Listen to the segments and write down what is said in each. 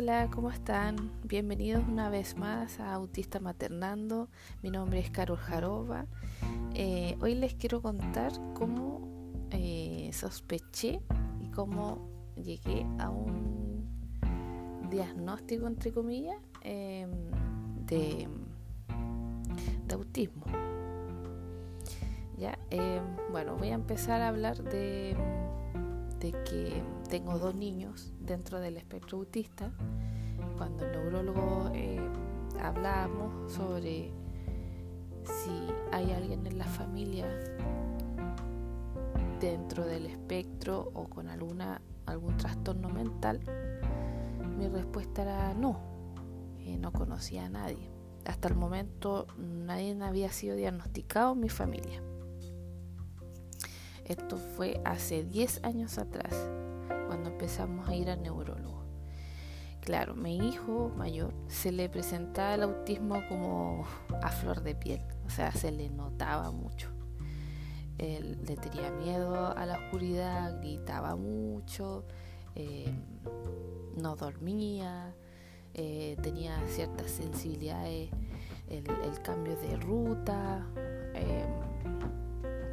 Hola, ¿cómo están? Bienvenidos una vez más a Autista Maternando. Mi nombre es Carol Jarova. Eh, hoy les quiero contar cómo eh, sospeché y cómo llegué a un diagnóstico, entre comillas, em, de, de, autismo. Ya, em, bueno, voy a empezar a hablar de de que tengo dos niños dentro del espectro autista. Cuando el neurólogo eh, hablamos sobre si hay alguien en la familia dentro del espectro o con alguna algún trastorno mental, mi respuesta era no, eh, no conocía a nadie. Hasta el momento nadie había sido diagnosticado en mi familia. Esto fue hace 10 años atrás, cuando empezamos a ir al neurólogo. Claro, mi hijo mayor se le presentaba el autismo como a flor de piel, o sea, se le notaba mucho. Él le tenía miedo a la oscuridad, gritaba mucho, eh, no dormía, eh, tenía ciertas sensibilidades, el, cambio de ruta. Eh,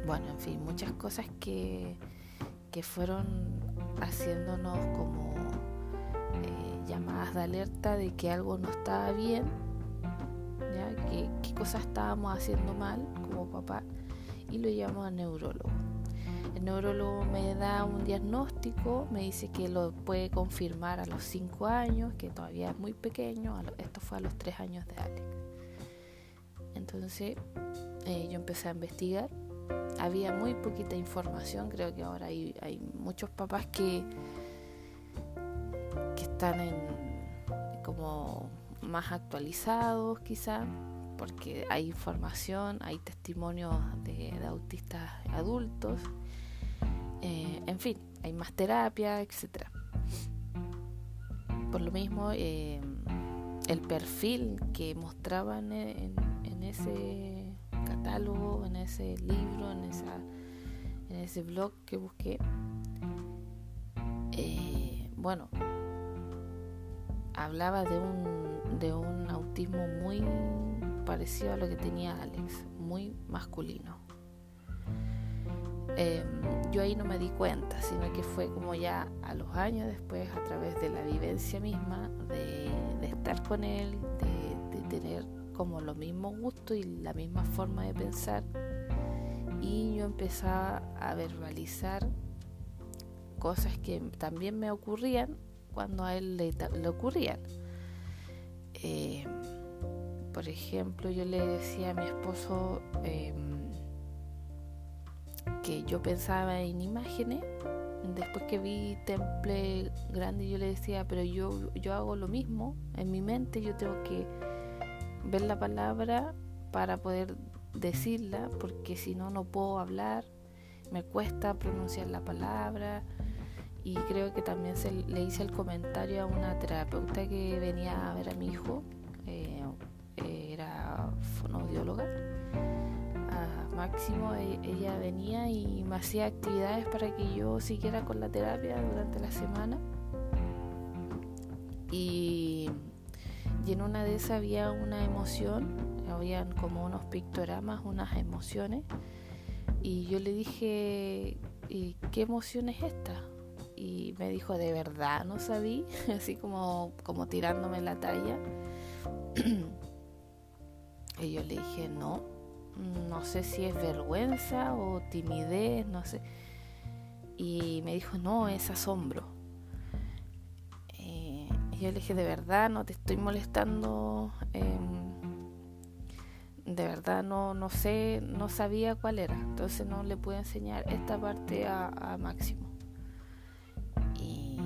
bueno, en fin, muchas cosas que, que fueron haciéndonos como eh, llamadas de alerta de que algo no estaba bien, ¿ya? Que, qué cosas estábamos haciendo mal como papá y lo llamo al neurólogo. El neurólogo me da un diagnóstico, me dice que lo puede confirmar a los 5 años, que todavía es muy pequeño, esto fue a los 3 años de Alex. Entonces eh, yo empecé a investigar había muy poquita información, creo que ahora hay, hay muchos papás que, que están en como más actualizados quizá, porque hay información, hay testimonios de, autistas adultos, eh, en fin, hay más terapia, etcétera. Por lo mismo, eh, el perfil que mostraban en ese catálogo, en ese libro, en, esa, en ese blog que busqué, eh, bueno, hablaba de un, de un autismo muy parecido a lo que tenía Alex, muy masculino. Em, yo ahí no me di cuenta, sino que fue como ya a los años después, a través de la vivencia misma, de, estar con él, de, de tener como los mismos gustos y la misma forma de pensar y yo empezaba a verbalizar cosas que también me ocurrían cuando a él le, ocurrían. Eh, por ejemplo, yo le decía a mi esposo em, que yo pensaba en imágenes. Después que vi Temple Grande, yo le decía, pero yo, yo hago lo mismo. En mi mente yo tengo que ver la palabra para poder decirla, porque si no, no puedo hablar, me cuesta pronunciar la palabra. Y creo que también se le hice el comentario a una terapeuta que venía a ver a mi hijo, eh, era fonodióloga. A Máximo, e, ella venía y me hacía actividades para que yo siguiera con la terapia durante la semana. Y y en una de esas había una emoción, habían como unos pictogramas, unas emociones, y yo le dije, ¿y qué emoción es esta? Y me dijo, ¿de verdad no sabí? Así como, como tirándome la talla. y yo le dije, no, no sé si es vergüenza o timidez, no sé. Y me dijo, no, es asombro. Y yo le dije, de verdad, no te estoy molestando. Em, de verdad no, no sé, no sabía cuál era. Entonces no le pude enseñar esta parte a, Máximo. Y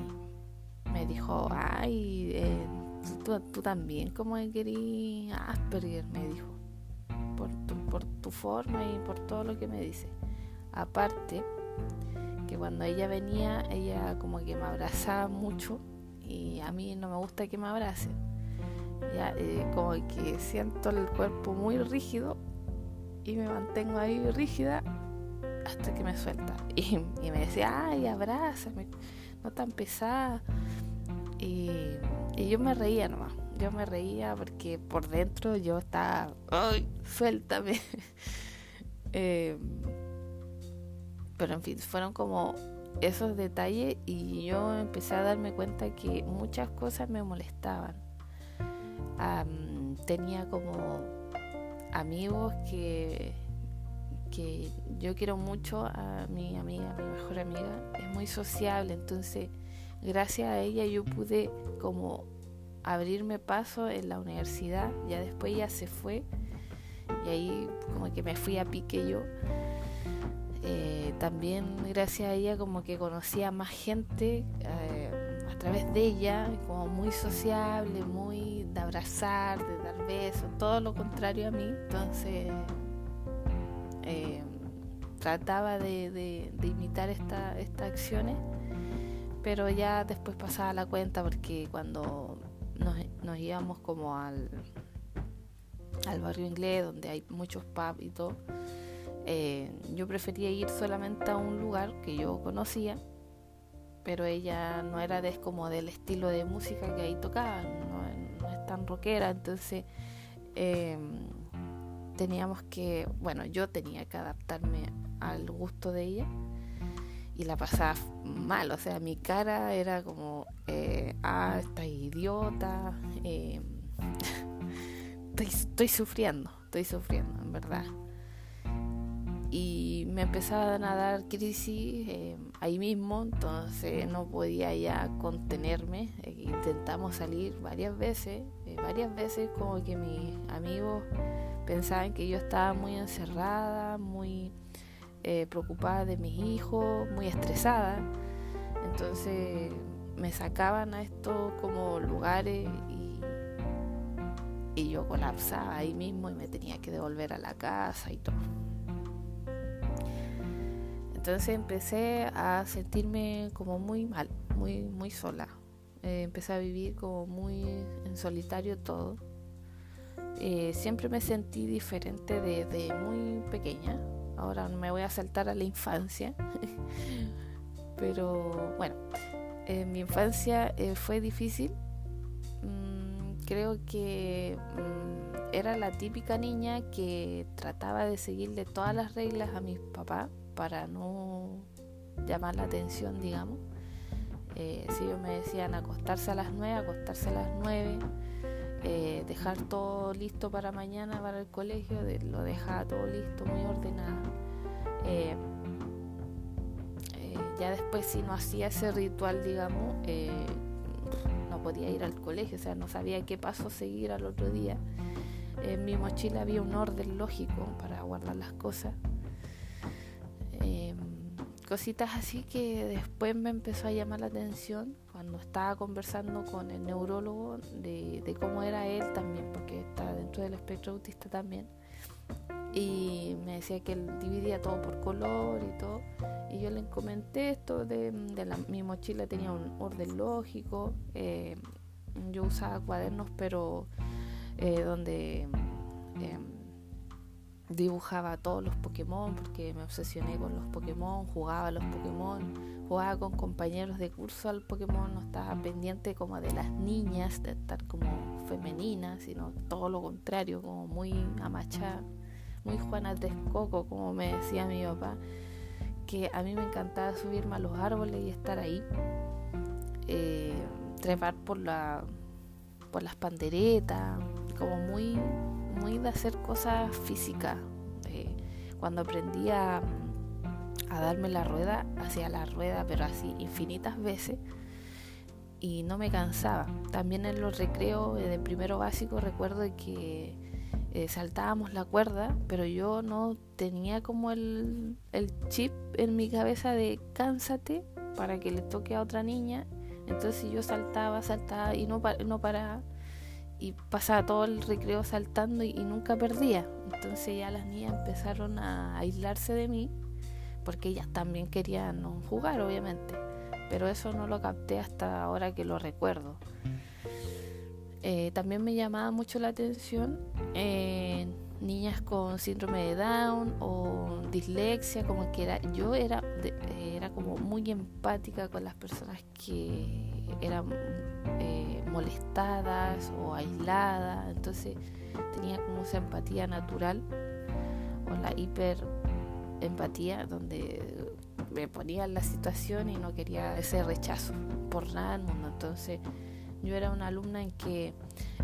me dijo, ay, eh, tú, también como querías Asperger, me dijo. Por tu, por tu forma y por todo lo que me dice. Aparte, que cuando ella venía, ella como que me abrazaba mucho y a mí no me gusta que me abracen. Ya, eh, como que siento el cuerpo muy rígido y me mantengo ahí rígida hasta que me suelta. Y, me decía, ay, abrázame, no tan pesada. Y, Y yo me reía nomás. Yo me reía porque por dentro yo estaba, ¡ay, suéltame! eh, pero en fin, fueron como esos detalles y yo empecé a darme cuenta que muchas cosas me molestaban. tenía como amigos que, que yo quiero mucho a mi amiga, mi mejor amiga, es muy sociable, entonces gracias a ella yo pude como abrirme paso en la universidad, ya después ya se fue y ahí como que me fui a pique yo eh, también gracias a ella como que conocía más gente eh, a través de ella, como muy sociable, muy de abrazar, de dar besos, todo lo contrario a mí. Entonces eh, trataba de, imitar esta, estas acciones, pero ya después pasaba la cuenta porque cuando nos, nos íbamos como al, al barrio inglés, donde hay muchos pubs y todo, eh, yo prefería ir solamente a un lugar que yo conocía, pero ella no era de, como del estilo de música que ahí tocaba, no, es tan rockera, entonces em, teníamos que, bueno, yo tenía que adaptarme al gusto de ella y la pasaba mal, o sea, mi cara era como, eh, ah, esta idiota, em, estoy, estoy sufriendo, estoy sufriendo, en verdad y me empezaban a dar crisis eh, ahí mismo, entonces no podía ya contenerme. Eh, intentamos salir varias veces, eh, varias veces como que mis amigos pensaban que yo estaba muy encerrada, muy preocupada de mis hijos, muy estresada. Entonces me sacaban a estos como lugares y yo colapsaba ahí mismo y me tenía que devolver a la casa y todo. Entonces empecé a sentirme como muy mal, muy, muy sola. Eh, empecé a vivir como muy en solitario todo. Eh, siempre me sentí diferente desde muy pequeña. Ahora me voy a saltar a la infancia. Pero bueno, en mi infancia eh, fue difícil. Mm, creo que mm, era la típica niña que trataba de seguirle todas las reglas a mis papás para no llamar la atención, digamos. Eh, si ellos me decían acostarse a las 9, acostarse a las 9, eh, dejar todo listo para mañana para el colegio, lo dejaba todo listo, muy ordenado. Eh, ya después si no hacía ese ritual, digamos, no podía ir al colegio, o sea, no sabía qué paso seguir al otro día. En mi mochila había un orden lógico para guardar las cosas cositas así que después me empezó a llamar la atención cuando estaba conversando con el neurólogo de, cómo era él también, porque está dentro del espectro autista también. Y me decía que él dividía todo por color y todo. Y yo le comenté esto de, la, mi mochila tenía un orden lógico. Eh, yo usaba cuadernos, pero eh, donde em, dibujaba todos los Pokémon porque me obsesioné con los Pokémon, jugaba a los Pokémon, jugaba con compañeros de curso al Pokémon, no estaba pendiente como de las niñas, de estar como femenina, sino todo lo contrario, como muy amachada, muy Juana Texcoco, como me decía mi papá, que a mí me encantaba subirme a los árboles y estar ahí, eh, trepar por la por las panderetas, como muy muy de hacer cosas físicas. Eh, cuando aprendí a, darme la rueda, hacía la rueda, pero así infinitas veces y no me cansaba. También en los recreos de primero básico recuerdo que eh, saltábamos la cuerda, pero yo no tenía como el, el, chip en mi cabeza de cánsate para que le toque a otra niña. Entonces yo saltaba, saltaba y no, no paraba y pasaba todo el recreo saltando y, nunca perdía. Entonces ya las niñas empezaron a aislarse de mí porque ellas también querían jugar, obviamente. Pero eso no lo capté hasta ahora que lo recuerdo. Eh, también me llamaba mucho la atención eh, niñas con síndrome de Down o dislexia, como que era, yo era, era como muy empática con las personas que eran eh, molestadas o aisladas, entonces tenía como esa empatía natural o la hiper empatía donde me ponía en la situación y no quería ese rechazo por nada del mundo. Entonces yo era una alumna en que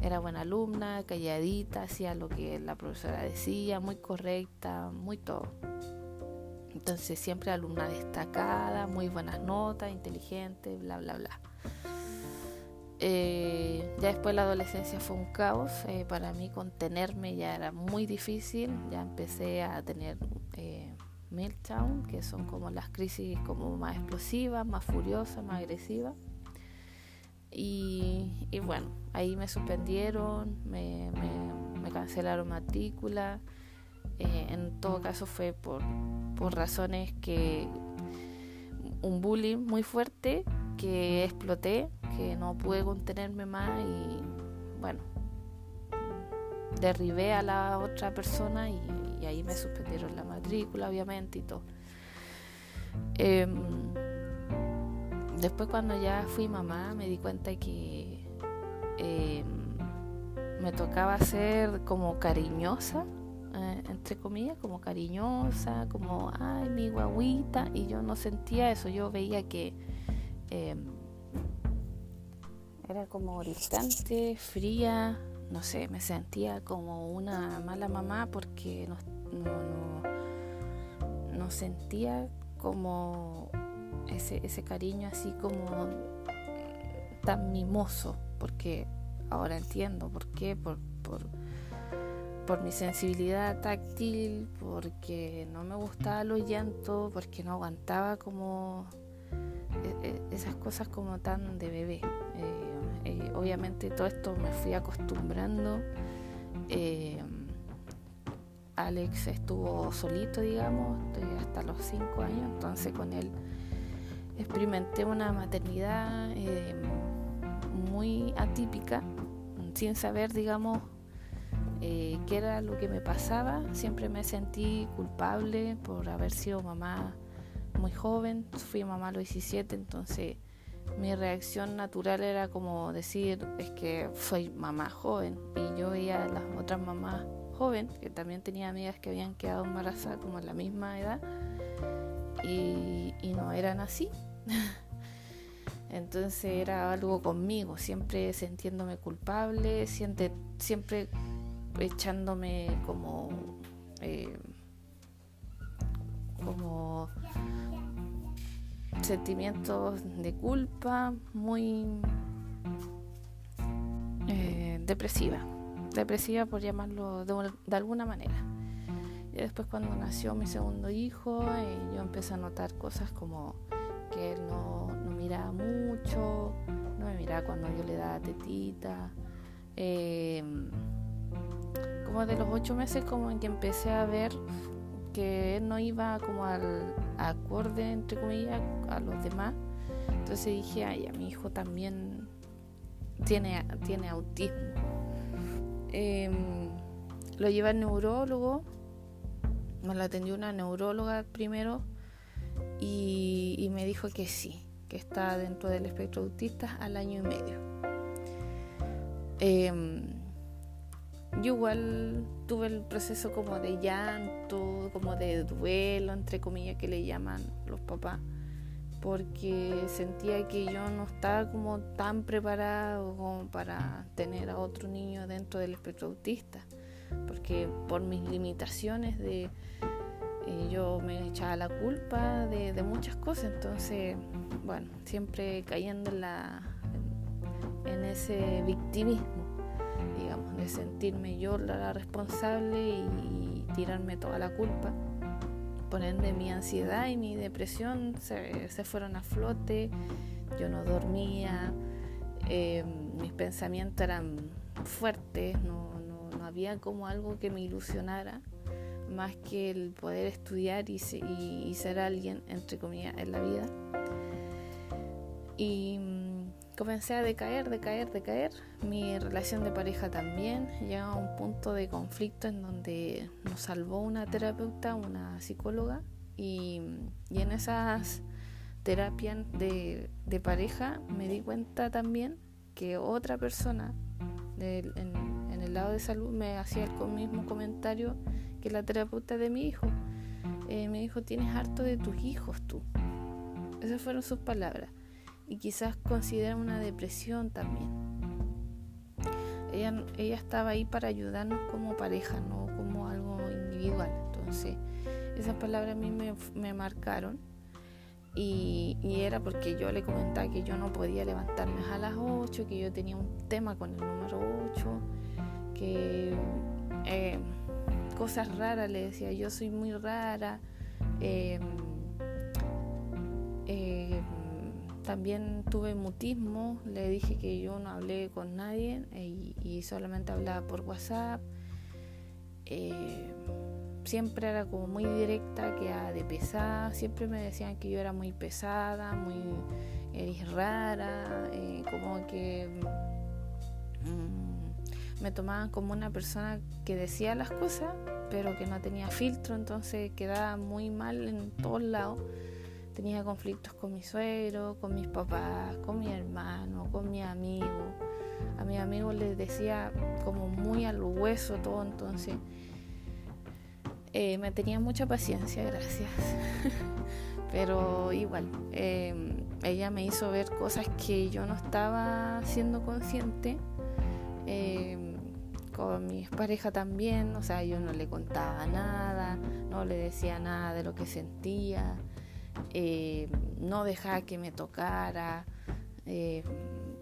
era buena alumna, calladita, hacía lo que la profesora decía, muy correcta, muy todo. Entonces siempre alumna destacada, muy buenas notas, inteligente, bla, bla, bla. Eh, ya después la adolescencia fue un caos. Eh, para mí contenerme ya era muy difícil. Ya empecé a tener eh, meltdown, que son como las crisis como más explosivas, más furiosas, más agresivas. Y, bueno, ahí me suspendieron, me, cancelaron matrícula. En todo caso fue por, por razones que un bullying muy fuerte que exploté, que no pude contenerme más y bueno, derribé a la otra persona y, ahí me suspendieron la matrícula obviamente y todo. Em, después cuando ya fui mamá me di cuenta que em, me tocaba ser como cariñosa, eh, entre comillas, como cariñosa, como, ay, mi guaguita, y yo no sentía eso, yo veía que em, era como distante, fría, no sé, me sentía como una mala mamá porque no, no, no sentía como ese, ese cariño así como tan mimoso, porque ahora entiendo por qué, por, por, por mi sensibilidad táctil, porque no me gustaba los llantos, porque no aguantaba como e, e, esas cosas como tan de bebé. Eh, eh, obviamente todo esto me fui acostumbrando. Eh, Alex estuvo solito, digamos, hasta los 5 años, entonces con él experimenté una maternidad eh, muy atípica, sin saber, digamos, qué era lo que me pasaba. Siempre me sentí culpable por haber sido mamá muy joven, fui mamá a los 17, entonces mi reacción natural era como decir, es que soy mamá joven. Y yo veía a las otras mamás jóvenes, que también tenía amigas que habían quedado embarazadas como a la misma edad, y, no eran así. Entonces era algo conmigo, siempre sintiéndome culpable, siempre, siempre echándome como... Eh, como sentimientos de culpa, muy eh, depresiva, depresiva por llamarlo de, alguna manera. Y después cuando nació mi segundo hijo, eh, yo empecé a notar cosas como que él no, no, miraba mucho, no me miraba cuando yo le daba tetita. Eh, como de los ocho meses como en que empecé a ver que él no iba como al acorde, entre comillas, a los demás. Entonces dije, ay, a mi hijo también tiene, tiene autismo. Em, lo lleva al neurólogo, me lo atendió una neuróloga primero y, me dijo que sí, que está dentro del espectro autista al año y medio. Em, yo igual tuve el proceso como de llanto, como de duelo, entre comillas, que le llaman los papás, porque sentía que yo no estaba como tan preparado como para tener a otro niño dentro del espectro autista, porque por mis limitaciones de eh, yo me echaba la culpa de, muchas cosas, entonces, bueno, siempre cayendo en, la, en ese victimismo de sentirme yo la responsable y, tirarme toda la culpa. Por ende, mi ansiedad y mi depresión se, fueron a flote, yo no dormía, eh, mis pensamientos eran fuertes, no, no, había como algo que me ilusionara más que el poder estudiar y, y, ser alguien, entre comillas, en la vida. Y comencé a decaer, decaer, decaer. Mi relación de pareja también llega a un punto de conflicto en donde nos salvó una terapeuta, una psicóloga, y, en esas terapias de, pareja me di cuenta también que otra persona en, el lado de salud me hacía el mismo comentario que la terapeuta de mi hijo. Eh, me dijo, tienes harto de tus hijos tú. Esas fueron sus palabras y quizás considera una depresión también. Ella, ella estaba ahí para ayudarnos como pareja, no como algo individual. Entonces, esas palabras a mí me, marcaron y, era porque yo le comentaba que yo no podía levantarme a las 8, que yo tenía un tema con el número 8, que eh, cosas raras le decía, yo soy muy rara. Eh, eh, también tuve mutismo, le dije que yo no hablé con nadie eh, y, solamente hablaba por WhatsApp. Eh, siempre era como muy directa, que de pesada. Siempre me decían que yo era muy pesada, muy rara, eh, como que mm, me tomaban como una persona que decía las cosas, pero que no tenía filtro, entonces quedaba muy mal en todos lados. Tenía conflictos con mi suegro, con mis papás, con mi hermano, con mi amigo. A mi amigo les decía como muy al hueso todo, entonces eh, me tenía mucha paciencia, gracias. Pero igual, em, ella me hizo ver cosas que yo no estaba siendo consciente. Em, con mi pareja también, o sea, yo no le contaba nada, no le decía nada de lo que sentía. Eh, no dejaba que me tocara. Eh,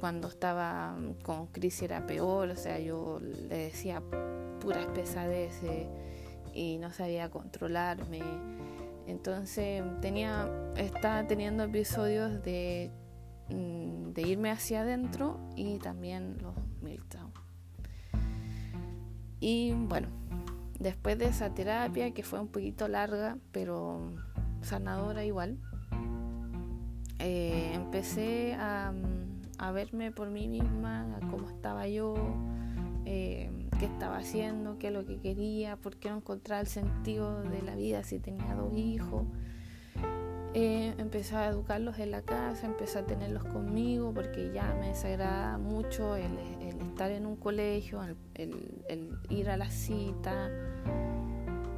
cuando estaba con Cris era peor, o sea, yo le decía puras pesadeces y no sabía controlarme. Entonces tenía, estaba teniendo episodios de, mm, de irme hacia adentro y también los meltdown. Y bueno, después de esa terapia que fue un poquito larga, pero sanadora igual, eh, empecé a, verme por mí misma, a cómo estaba yo, eh, qué estaba haciendo, qué es lo que quería, por qué no encontraba el sentido de la vida si tenía dos hijos. Eh, empecé a educarlos en la casa, empecé a tenerlos conmigo porque ya me desagrada mucho el, estar en un colegio, el ir a la cita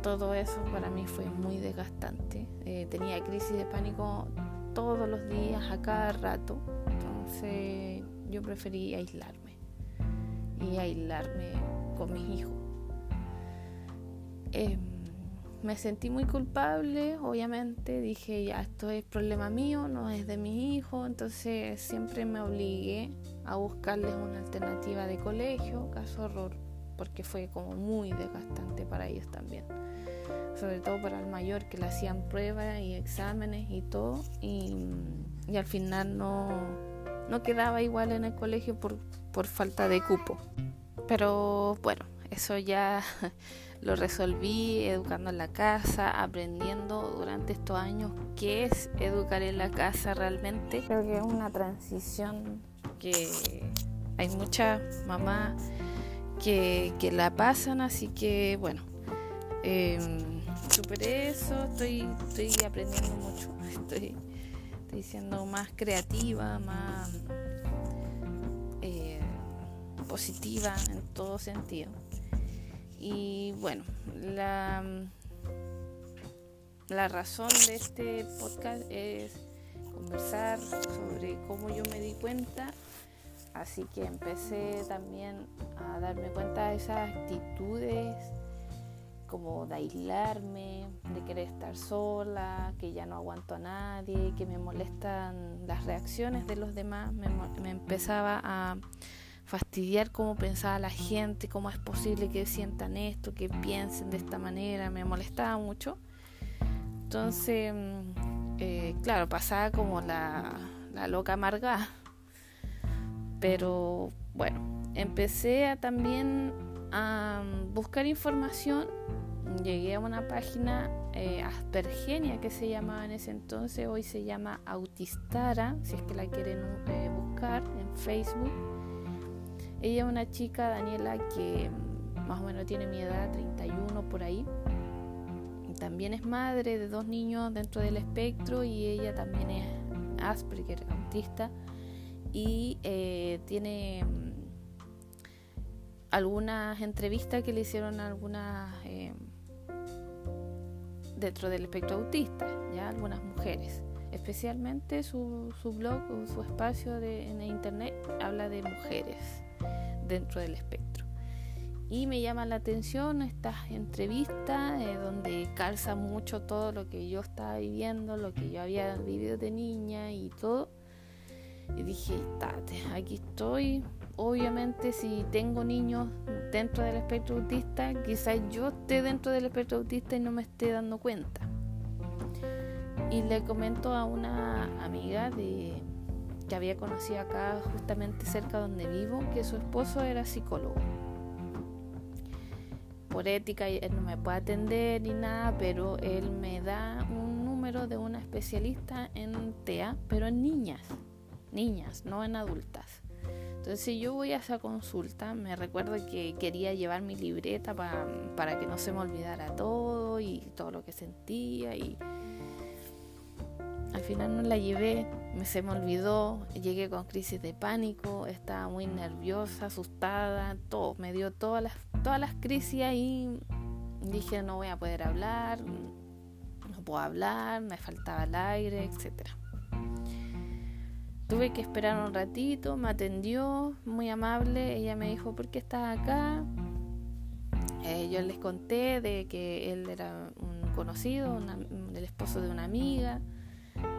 todo eso para mí fue muy desgastante. Eh, tenía crisis de pánico todos los días, a cada rato. Entonces yo preferí aislarme y aislarme con mis hijos. Em, me sentí muy culpable, obviamente. Dije, ya, esto es problema mío, no es de mis hijos. Entonces siempre me obligué a buscarles una alternativa de colegio, caso horror, porque fue como muy desgastante para ellos también sobre todo para el mayor, que le hacían pruebas y exámenes y todo, y, al final no, no, quedaba igual en el colegio por, por falta de cupo. Pero bueno, eso ya lo resolví educando en la casa, aprendiendo durante estos años qué es educar en la casa realmente. Creo que es una transición que hay muchas mamás que, la pasan, así que bueno. Eh, superé eso, estoy, estoy aprendiendo mucho, estoy, estoy siendo más creativa, más eh, positiva en todo sentido. Y bueno, la, la razón de este podcast es conversar sobre cómo yo me di cuenta. Así que empecé también a darme cuenta de esas actitudes como de aislarme, de querer estar sola, que ya no aguanto a nadie, que me molestan las reacciones de los demás, me, empezaba a fastidiar cómo pensaba la gente, cómo es posible que sientan esto, que piensen de esta manera, me molestaba mucho. Entonces, mm, eh, claro, pasaba como la, la loca amargada. Pero bueno, empecé a también a buscar información llegué a una página eh, Aspergenia que se llamaba en ese entonces, hoy se llama Autistara, si es que la quieren eh, buscar en Facebook. Ella es una chica, Daniela, que más o menos tiene mi edad, 31 por ahí. También es madre de dos niños dentro del espectro y ella también es Asperger, autista, y eh, tiene mm, algunas entrevistas que le hicieron algunas eh, dentro del espectro autista, ya algunas mujeres. Especialmente su, su blog su espacio de, en internet habla de mujeres dentro del espectro. Y me llama la atención estas entrevistas eh, donde calza mucho todo lo que yo estaba viviendo, lo que yo había vivido de niña y todo. Y dije, aquí estoy, obviamente si tengo niños dentro del espectro autista, quizás yo esté dentro del espectro autista y no me esté dando cuenta. Y le comento a una amiga de que había conocido acá justamente cerca donde vivo que su esposo era psicólogo. Por ética él no me puede atender ni nada, pero él me da un número de una especialista en TEA, pero en niñas, niñas, no en adultas. Entonces, si yo voy a esa consulta, me recuerdo que quería llevar mi libreta para que no se me olvidara todo y todo lo que sentía. Y al final no la llevé, se me olvidó, llegué con crisis de pánico, estaba muy nerviosa, asustada, todo, me dio todas las, todas las crisis ahí. Dije, no voy a poder hablar, no puedo hablar, me faltaba el aire, etcétera. Tuve que esperar un ratito, me atendió, muy amable, ella me dijo, ¿por qué estás acá? Eh, yo les conté de que él era un conocido, el esposo de una amiga,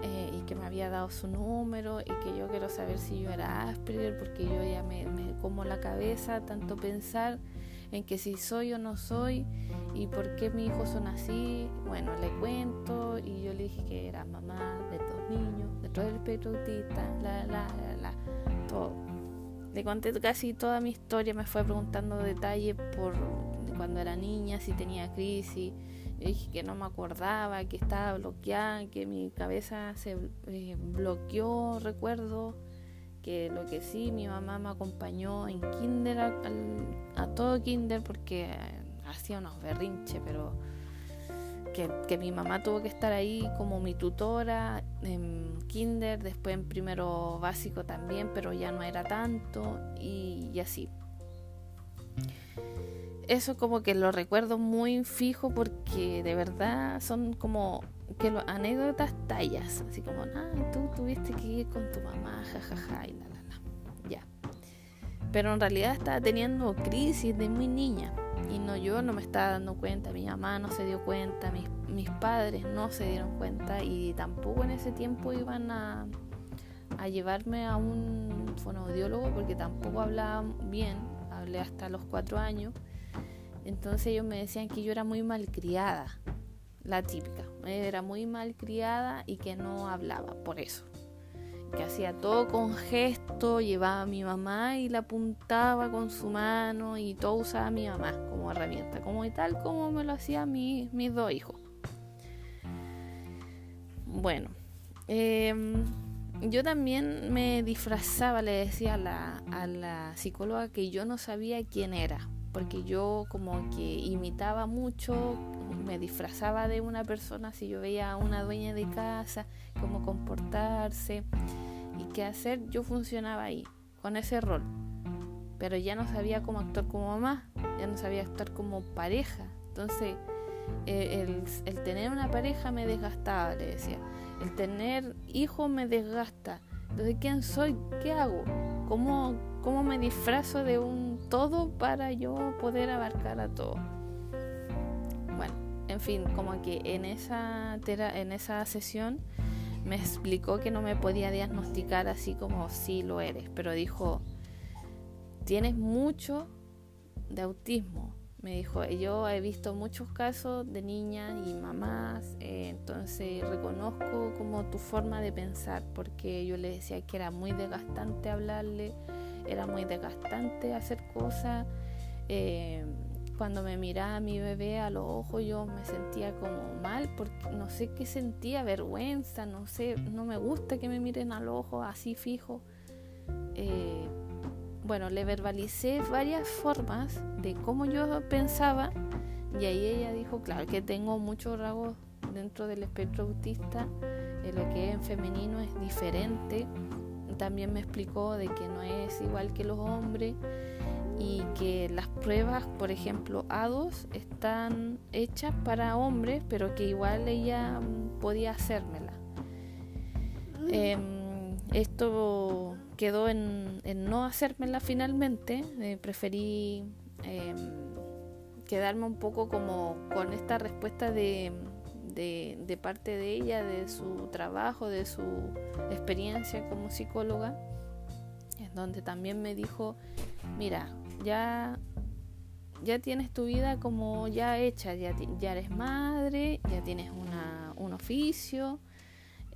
eh, y que me había dado su número, y que yo quiero saber si yo era Asperger, porque yo ya me, me como la cabeza tanto pensar en que si soy o no soy, y por qué mis hijos son así. Bueno, le cuento, y yo le dije que era mamá de niños el espectro autista, la, la, la, todo. Le conté casi toda mi historia, me fue preguntando detalles por cuando era niña, si tenía crisis. Yo dije que no me acordaba, que estaba bloqueada, que mi cabeza se eh, bloqueó, recuerdo que lo que sí, mi mamá me acompañó en kinder, a, a todo kinder, porque hacía unos berrinches, pero que, mi mamá tuvo que estar ahí como mi tutora en kinder, después en primero básico también, pero ya no era tanto y, así. Eso como que lo recuerdo muy fijo porque de verdad son como que anécdotas tallas, así como, ah, tú tuviste que ir con tu mamá, jajaja, y la, la, la, ya. Pero en realidad estaba teniendo crisis de muy niña y no yo no me estaba dando cuenta, mi mamá no se dio cuenta, mis, mis padres no se dieron cuenta y tampoco en ese tiempo iban a, a llevarme a un fonoaudiólogo porque tampoco hablaba bien, hablé hasta los cuatro años. Entonces ellos me decían que yo era muy malcriada, la típica, era muy malcriada y que no hablaba, por eso que hacía todo con gesto, llevaba a mi mamá y la apuntaba con su mano y todo usaba a mi mamá como herramienta, como y tal como me lo hacía mi, mis dos hijos. Bueno, em, yo también me disfrazaba, le decía a la, a la psicóloga que yo no sabía quién era, porque yo como que imitaba mucho, me disfrazaba de una persona si yo veía a una dueña de casa, cómo comportarse y qué hacer, yo funcionaba ahí, con ese rol. Pero ya no sabía cómo actuar como mamá, ya no sabía actuar como pareja. Entonces, eh, el, el, tener una pareja me desgastaba, le decía. El tener hijos me desgasta. Entonces, ¿quién soy? ¿Qué hago? ¿Cómo, cómo me disfrazo de un todo para yo poder abarcar a todo? En fin, como que en esa, en esa sesión me explicó que no me podía diagnosticar así como si lo eres, pero dijo, tienes mucho de autismo. Me dijo, yo he visto muchos casos de niñas y mamás, eh, entonces reconozco como tu forma de pensar, porque yo le decía que era muy desgastante hablarle, era muy desgastante hacer cosas. Eh, cuando me miraba mi bebé a los ojos yo me sentía como mal porque no sé qué sentía, vergüenza, no sé, no me gusta que me miren a los ojos así fijo. Eh, bueno, le verbalicé varias formas de cómo yo pensaba y ahí ella dijo, claro, que tengo muchos rasgos dentro del espectro autista, eh, lo que es en femenino es diferente. También me explicó de que no es igual que los hombres y que las pruebas, por ejemplo, A2 están hechas para hombres, pero que igual ella mm, podía hacérmela. Eh, esto quedó en, no hacérmela finalmente, eh, preferí em, quedarme un poco como con esta respuesta de, de, parte de ella, de su trabajo, de su experiencia como psicóloga, en donde también me dijo, mira, ya, ya tienes tu vida como ya hecha, ya, ya eres madre, ya tienes una, un oficio,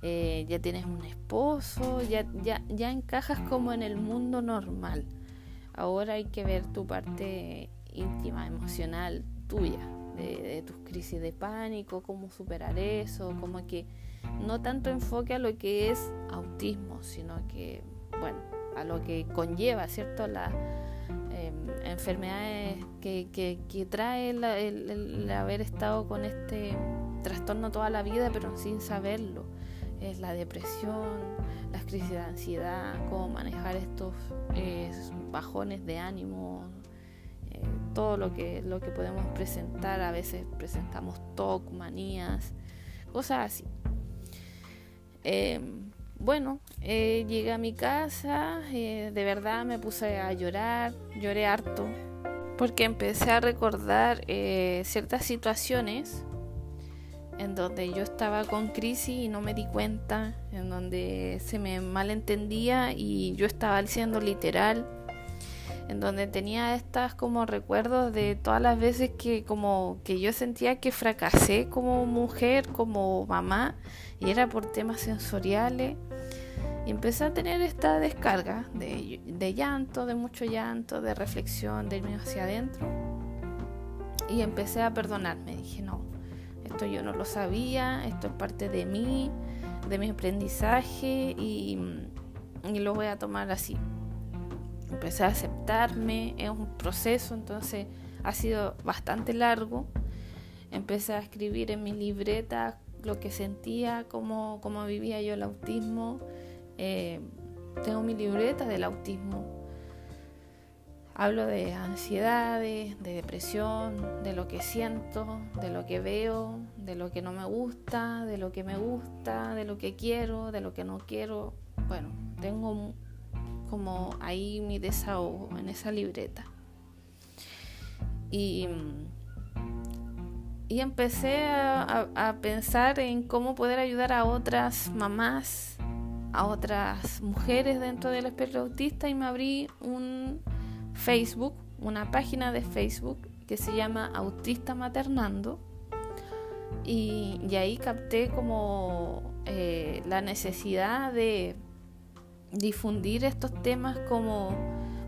eh, ya tienes un esposo, ya, ya, ya encajas como en el mundo normal. Ahora hay que ver tu parte íntima, emocional, tuya, de, tus crisis de pánico, cómo superar eso, como que no tanto enfoque a lo que es autismo, sino que, bueno, a lo que conlleva, ¿cierto? Las em, enfermedades que, que, trae el haber estado con este trastorno toda la vida, pero sin saberlo es la depresión, las crisis de ansiedad, cómo manejar estos eh, bajones de ánimo, eh, todo lo que, lo que podemos presentar. A veces presentamos TOC, manías, cosas así. Em, bueno, eh, llegué a mi casa, de verdad me puse a llorar, lloré harto, porque empecé a recordar ciertas situaciones en donde yo estaba con crisis y no me di cuenta, en donde se me malentendía y yo estaba siendo literal, en donde tenía estas como recuerdos de todas las veces que como que yo sentía que fracasé como mujer, como mamá, y era por temas sensoriales. Y empecé a tener esta descarga de, de llanto, de mucho llanto, de reflexión, de irme hacia adentro. Y empecé a perdonarme. Dije, no, esto yo no lo sabía, esto es parte de mí, de mi aprendizaje y, lo voy a tomar así. Empecé a aceptarme, es un proceso, entonces ha sido bastante largo. Empecé a escribir en mi libreta lo que sentía, cómo, cómo vivía yo el autismo. Eh, tengo mi libreta del autismo Hablo de ansiedades, de depresión, de lo que siento, de lo que veo, de lo que no me gusta, de lo que me gusta, de lo que quiero, de lo que no quiero. Bueno, tengo como ahí mi desahogo en esa libreta. Y, y empecé a, a pensar en cómo poder ayudar a otras mamás, a otras mujeres dentro del espectro autista y me abrí un Facebook, una página de Facebook que se llama Autista Maternando y, ahí capté como eh, la necesidad de difundir estos temas como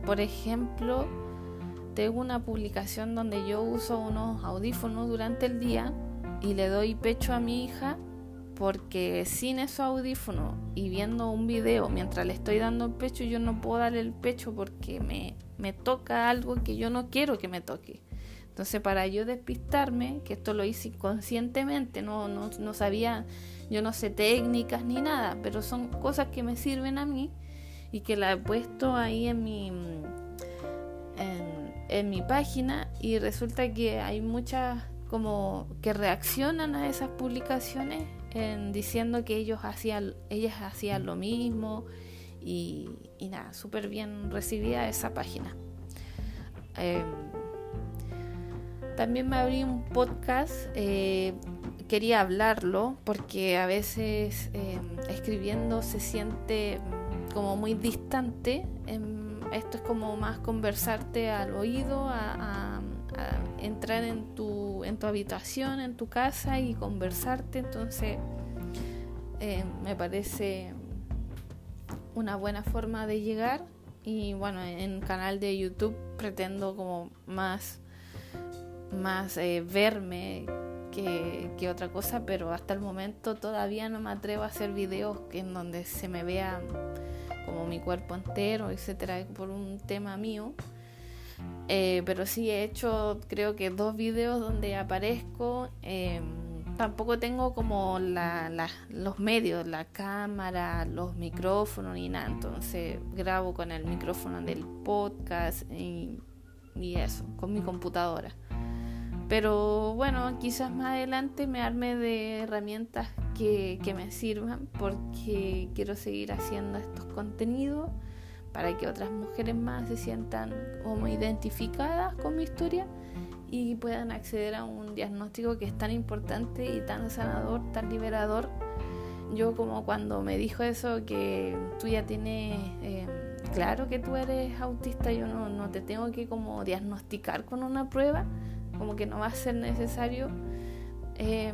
por ejemplo tengo una publicación donde yo uso unos audífonos durante el día y le doy pecho a mi hija porque sin esos audífonos y viendo un video mientras le estoy dando el pecho, yo no puedo darle el pecho porque me, me toca algo que yo no quiero que me toque. Entonces, para yo despistarme, que esto lo hice inconscientemente, no, no, no sabía, yo no sé técnicas ni nada, pero son cosas que me sirven a mí y que la he puesto ahí en mi, en, mi página y resulta que hay muchas como que reaccionan a esas publicaciones en diciendo que ellos hacían, ellas hacían lo mismo y, nada, súper bien recibida esa página. Em, también me abrí un podcast, eh, quería hablarlo porque a veces em, escribiendo se siente como muy distante. Em, esto es como más conversarte al oído, a entrar en tu, en tu habitación, en tu casa y conversarte. Entonces, eh, me parece una buena forma de llegar. Y bueno, en canal de YouTube pretendo como más más eh, verme que, otra cosa, pero hasta el momento todavía no me atrevo a hacer videos en donde se me vea como mi cuerpo entero, etcétera, por un tema mío. Eh, pero sí he hecho creo que dos videos donde aparezco. Eh, tampoco tengo como la, los medios, la cámara, los micrófonos ni nada. Entonces grabo con el micrófono del podcast y eso, con mi computadora. Pero bueno, quizás más adelante me arme de herramientas que, que me sirvan porque quiero seguir haciendo estos contenidos para que otras mujeres más se sientan como identificadas con mi historia y puedan acceder a un diagnóstico que es tan importante y tan sanador, tan liberador. Yo como cuando me dijo eso que tú ya tienes eh, claro que tú eres autista, yo no, no te tengo que como diagnosticar con una prueba, como que no va a ser necesario. Eh,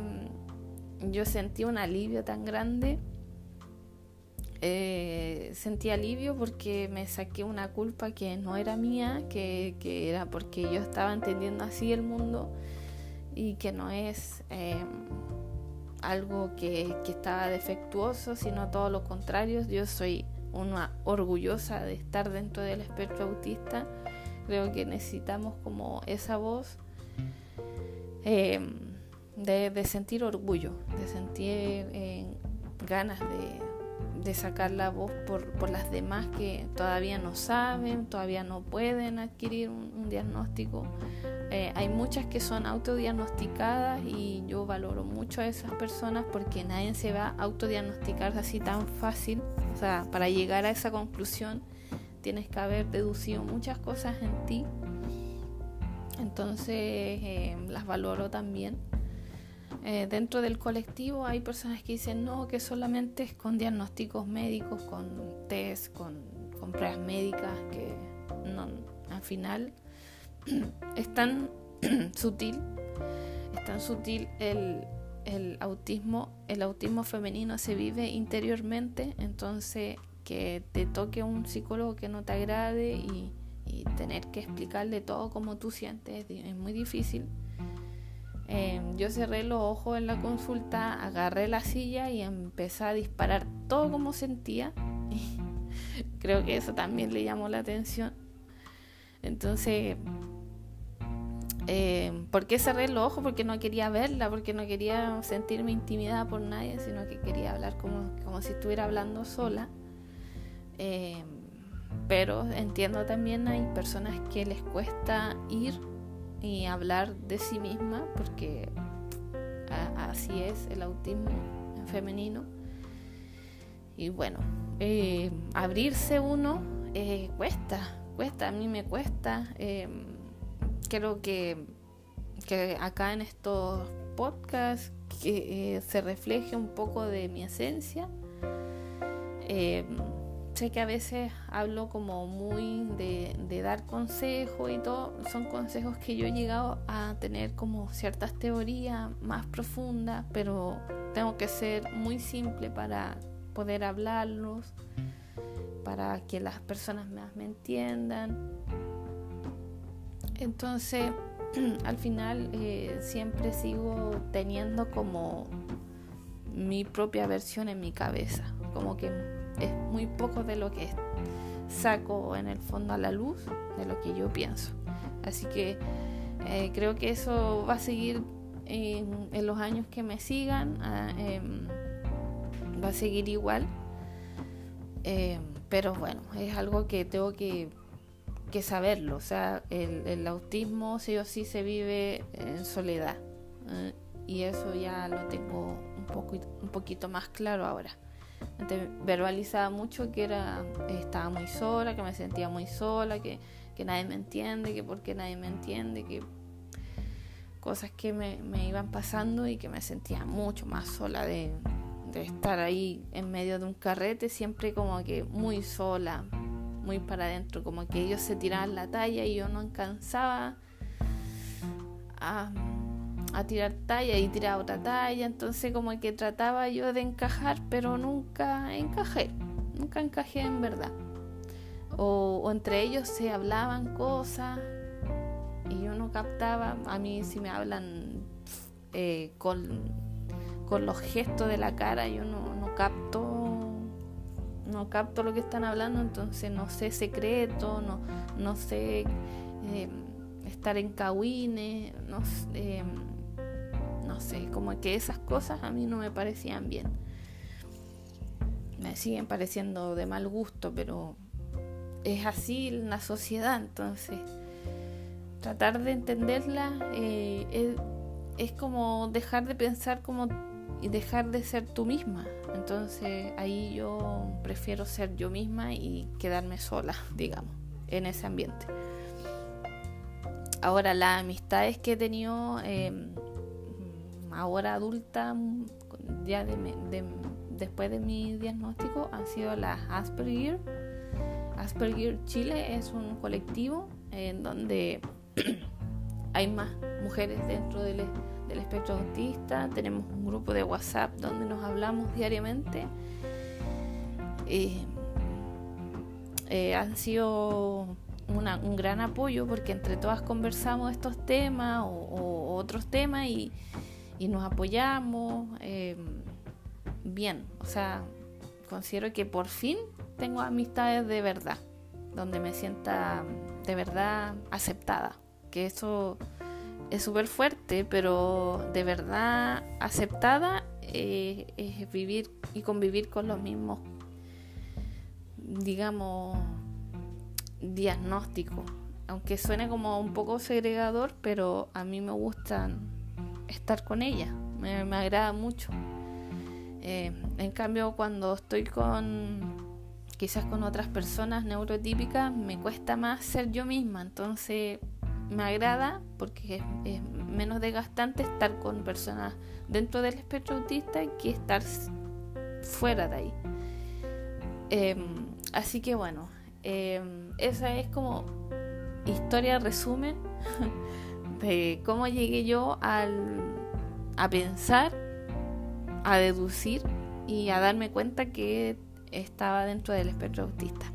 yo sentí un alivio tan grande eh, sentí alivio porque me saqué una culpa que no era mía, que, era porque yo estaba entendiendo así el mundo y que no es eh, algo que, que, estaba defectuoso, sino todo lo contrario. Yo soy una orgullosa de estar dentro del espectro autista. Creo que necesitamos como esa voz eh, de, sentir orgullo, de sentir ganas de de sacar la voz por, por, las demás que todavía no saben, todavía no pueden adquirir un, diagnóstico. Eh, hay muchas que son autodiagnosticadas y yo valoro mucho a esas personas porque nadie se va a autodiagnosticar así tan fácil. O sea, para llegar a esa conclusión tienes que haber deducido muchas cosas en ti. Entonces eh, las valoro también. Eh, dentro del colectivo hay personas que dicen no, que solamente es con diagnósticos médicos, con test, con, con pruebas médicas, que no, al final es tan sutil, es tan sutil el, el autismo, el autismo femenino se vive interiormente, entonces que te toque un psicólogo que no te agrade y, y tener que explicarle todo como tú sientes es muy difícil Em, yo cerré los ojos en la consulta, agarré la silla y empecé a disparar todo como sentía. Creo que eso también le llamó la atención. Entonces, eh, ¿por qué cerré los ojos? Porque no quería verla, porque no quería sentirme intimidada por nadie, sino que quería hablar como, como si estuviera hablando sola. Em, pero entiendo también hay personas que les cuesta ir y hablar de sí misma, porque así es el autismo femenino. Y bueno, eh, abrirse uno eh, cuesta, cuesta, a mí me cuesta. Eh, creo que, que acá en estos podcasts que se refleje un poco de mi esencia sé que a veces hablo como muy de, dar consejos y todo, son consejos que yo he llegado a tener como ciertas teorías más profundas, pero tengo que ser muy simple para poder hablarlos, para que las personas más me entiendan. Entonces, al final eh, siempre sigo teniendo como mi propia versión en mi cabeza, como que es muy poco de lo que saco en el fondo a la luz de lo que yo pienso. Así que eh, creo que eso va a seguir en, los años que me sigan, ah, em, va a seguir igual. Em, pero bueno, es algo que tengo que, saberlo. O sea, el, el, autismo sí o sí se vive en soledad. ¿eh? y eso ya lo tengo un, poco, un poquito más claro ahora verbalizaba mucho que era estaba muy sola, que me sentía muy sola, que, que nadie me entiende, que porque nadie me entiende, que cosas que me, me, iban pasando y que me sentía mucho más sola de, de estar ahí en medio de un carrete, siempre como que muy sola, muy para adentro, como que ellos se tiraban la talla y yo no alcanzaba a a tirar talla y tirar otra talla, entonces como que trataba yo de encajar, pero nunca encajé, nunca encajé en verdad. O, entre ellos se hablaban cosas y y yo no captaba, a mí si me hablan eh, con, con, los gestos de la cara, yo no, no capto no capto lo que están hablando, entonces no sé secreto, no, no sé eh, estar en cahuines, no, eh, no sé, como que esas cosas a mí no me parecían bien. Me siguen pareciendo de mal gusto, pero es así la sociedad, entonces tratar de entenderla eh, es, como dejar de pensar como y dejar de ser tú misma. Entonces ahí yo prefiero ser yo misma y quedarme sola, digamos, en ese ambiente. Ahora, las amistades que he tenido em, ahora adulta, ya después de mi diagnóstico, han sido las Asperger. Asperger Chile es un colectivo en donde hay más mujeres dentro del, espectro autista. Tenemos un grupo de WhatsApp donde nos hablamos diariamente. Eh, eh, han sido un gran apoyo porque entre todas conversamos estos temas o, otros temas y, nos apoyamos eh, bien. O sea, considero que por fin tengo amistades de verdad, donde me sienta de verdad aceptada. Que eso es súper fuerte, pero de verdad aceptada eh, es vivir y convivir con los mismos, digamos, diagnóstico. Aunque suene como un poco segregador, pero a mí me gusta estar con ella. Me, agrada mucho. Eh, en cambio, cuando estoy con quizás con otras personas neurotípicas, me cuesta más ser yo misma. Entonces, me agrada porque es, menos desgastante estar con personas dentro del espectro autista que estar fuera de ahí. Em, así que bueno, Em, esa es como historia resumen de cómo llegué yo al, a pensar, a deducir y a darme cuenta que estaba dentro del espectro autista.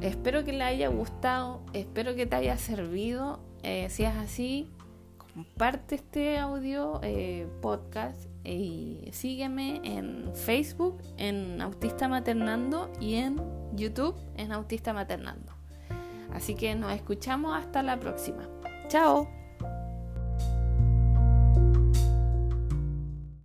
Espero que le haya gustado, espero que te haya servido. Eh, si es así, comparte este audio eh, podcast y sígueme en Facebook, en Autista Maternando y en YouTube en Autista Maternando. Así que nos escuchamos hasta la próxima. Chao.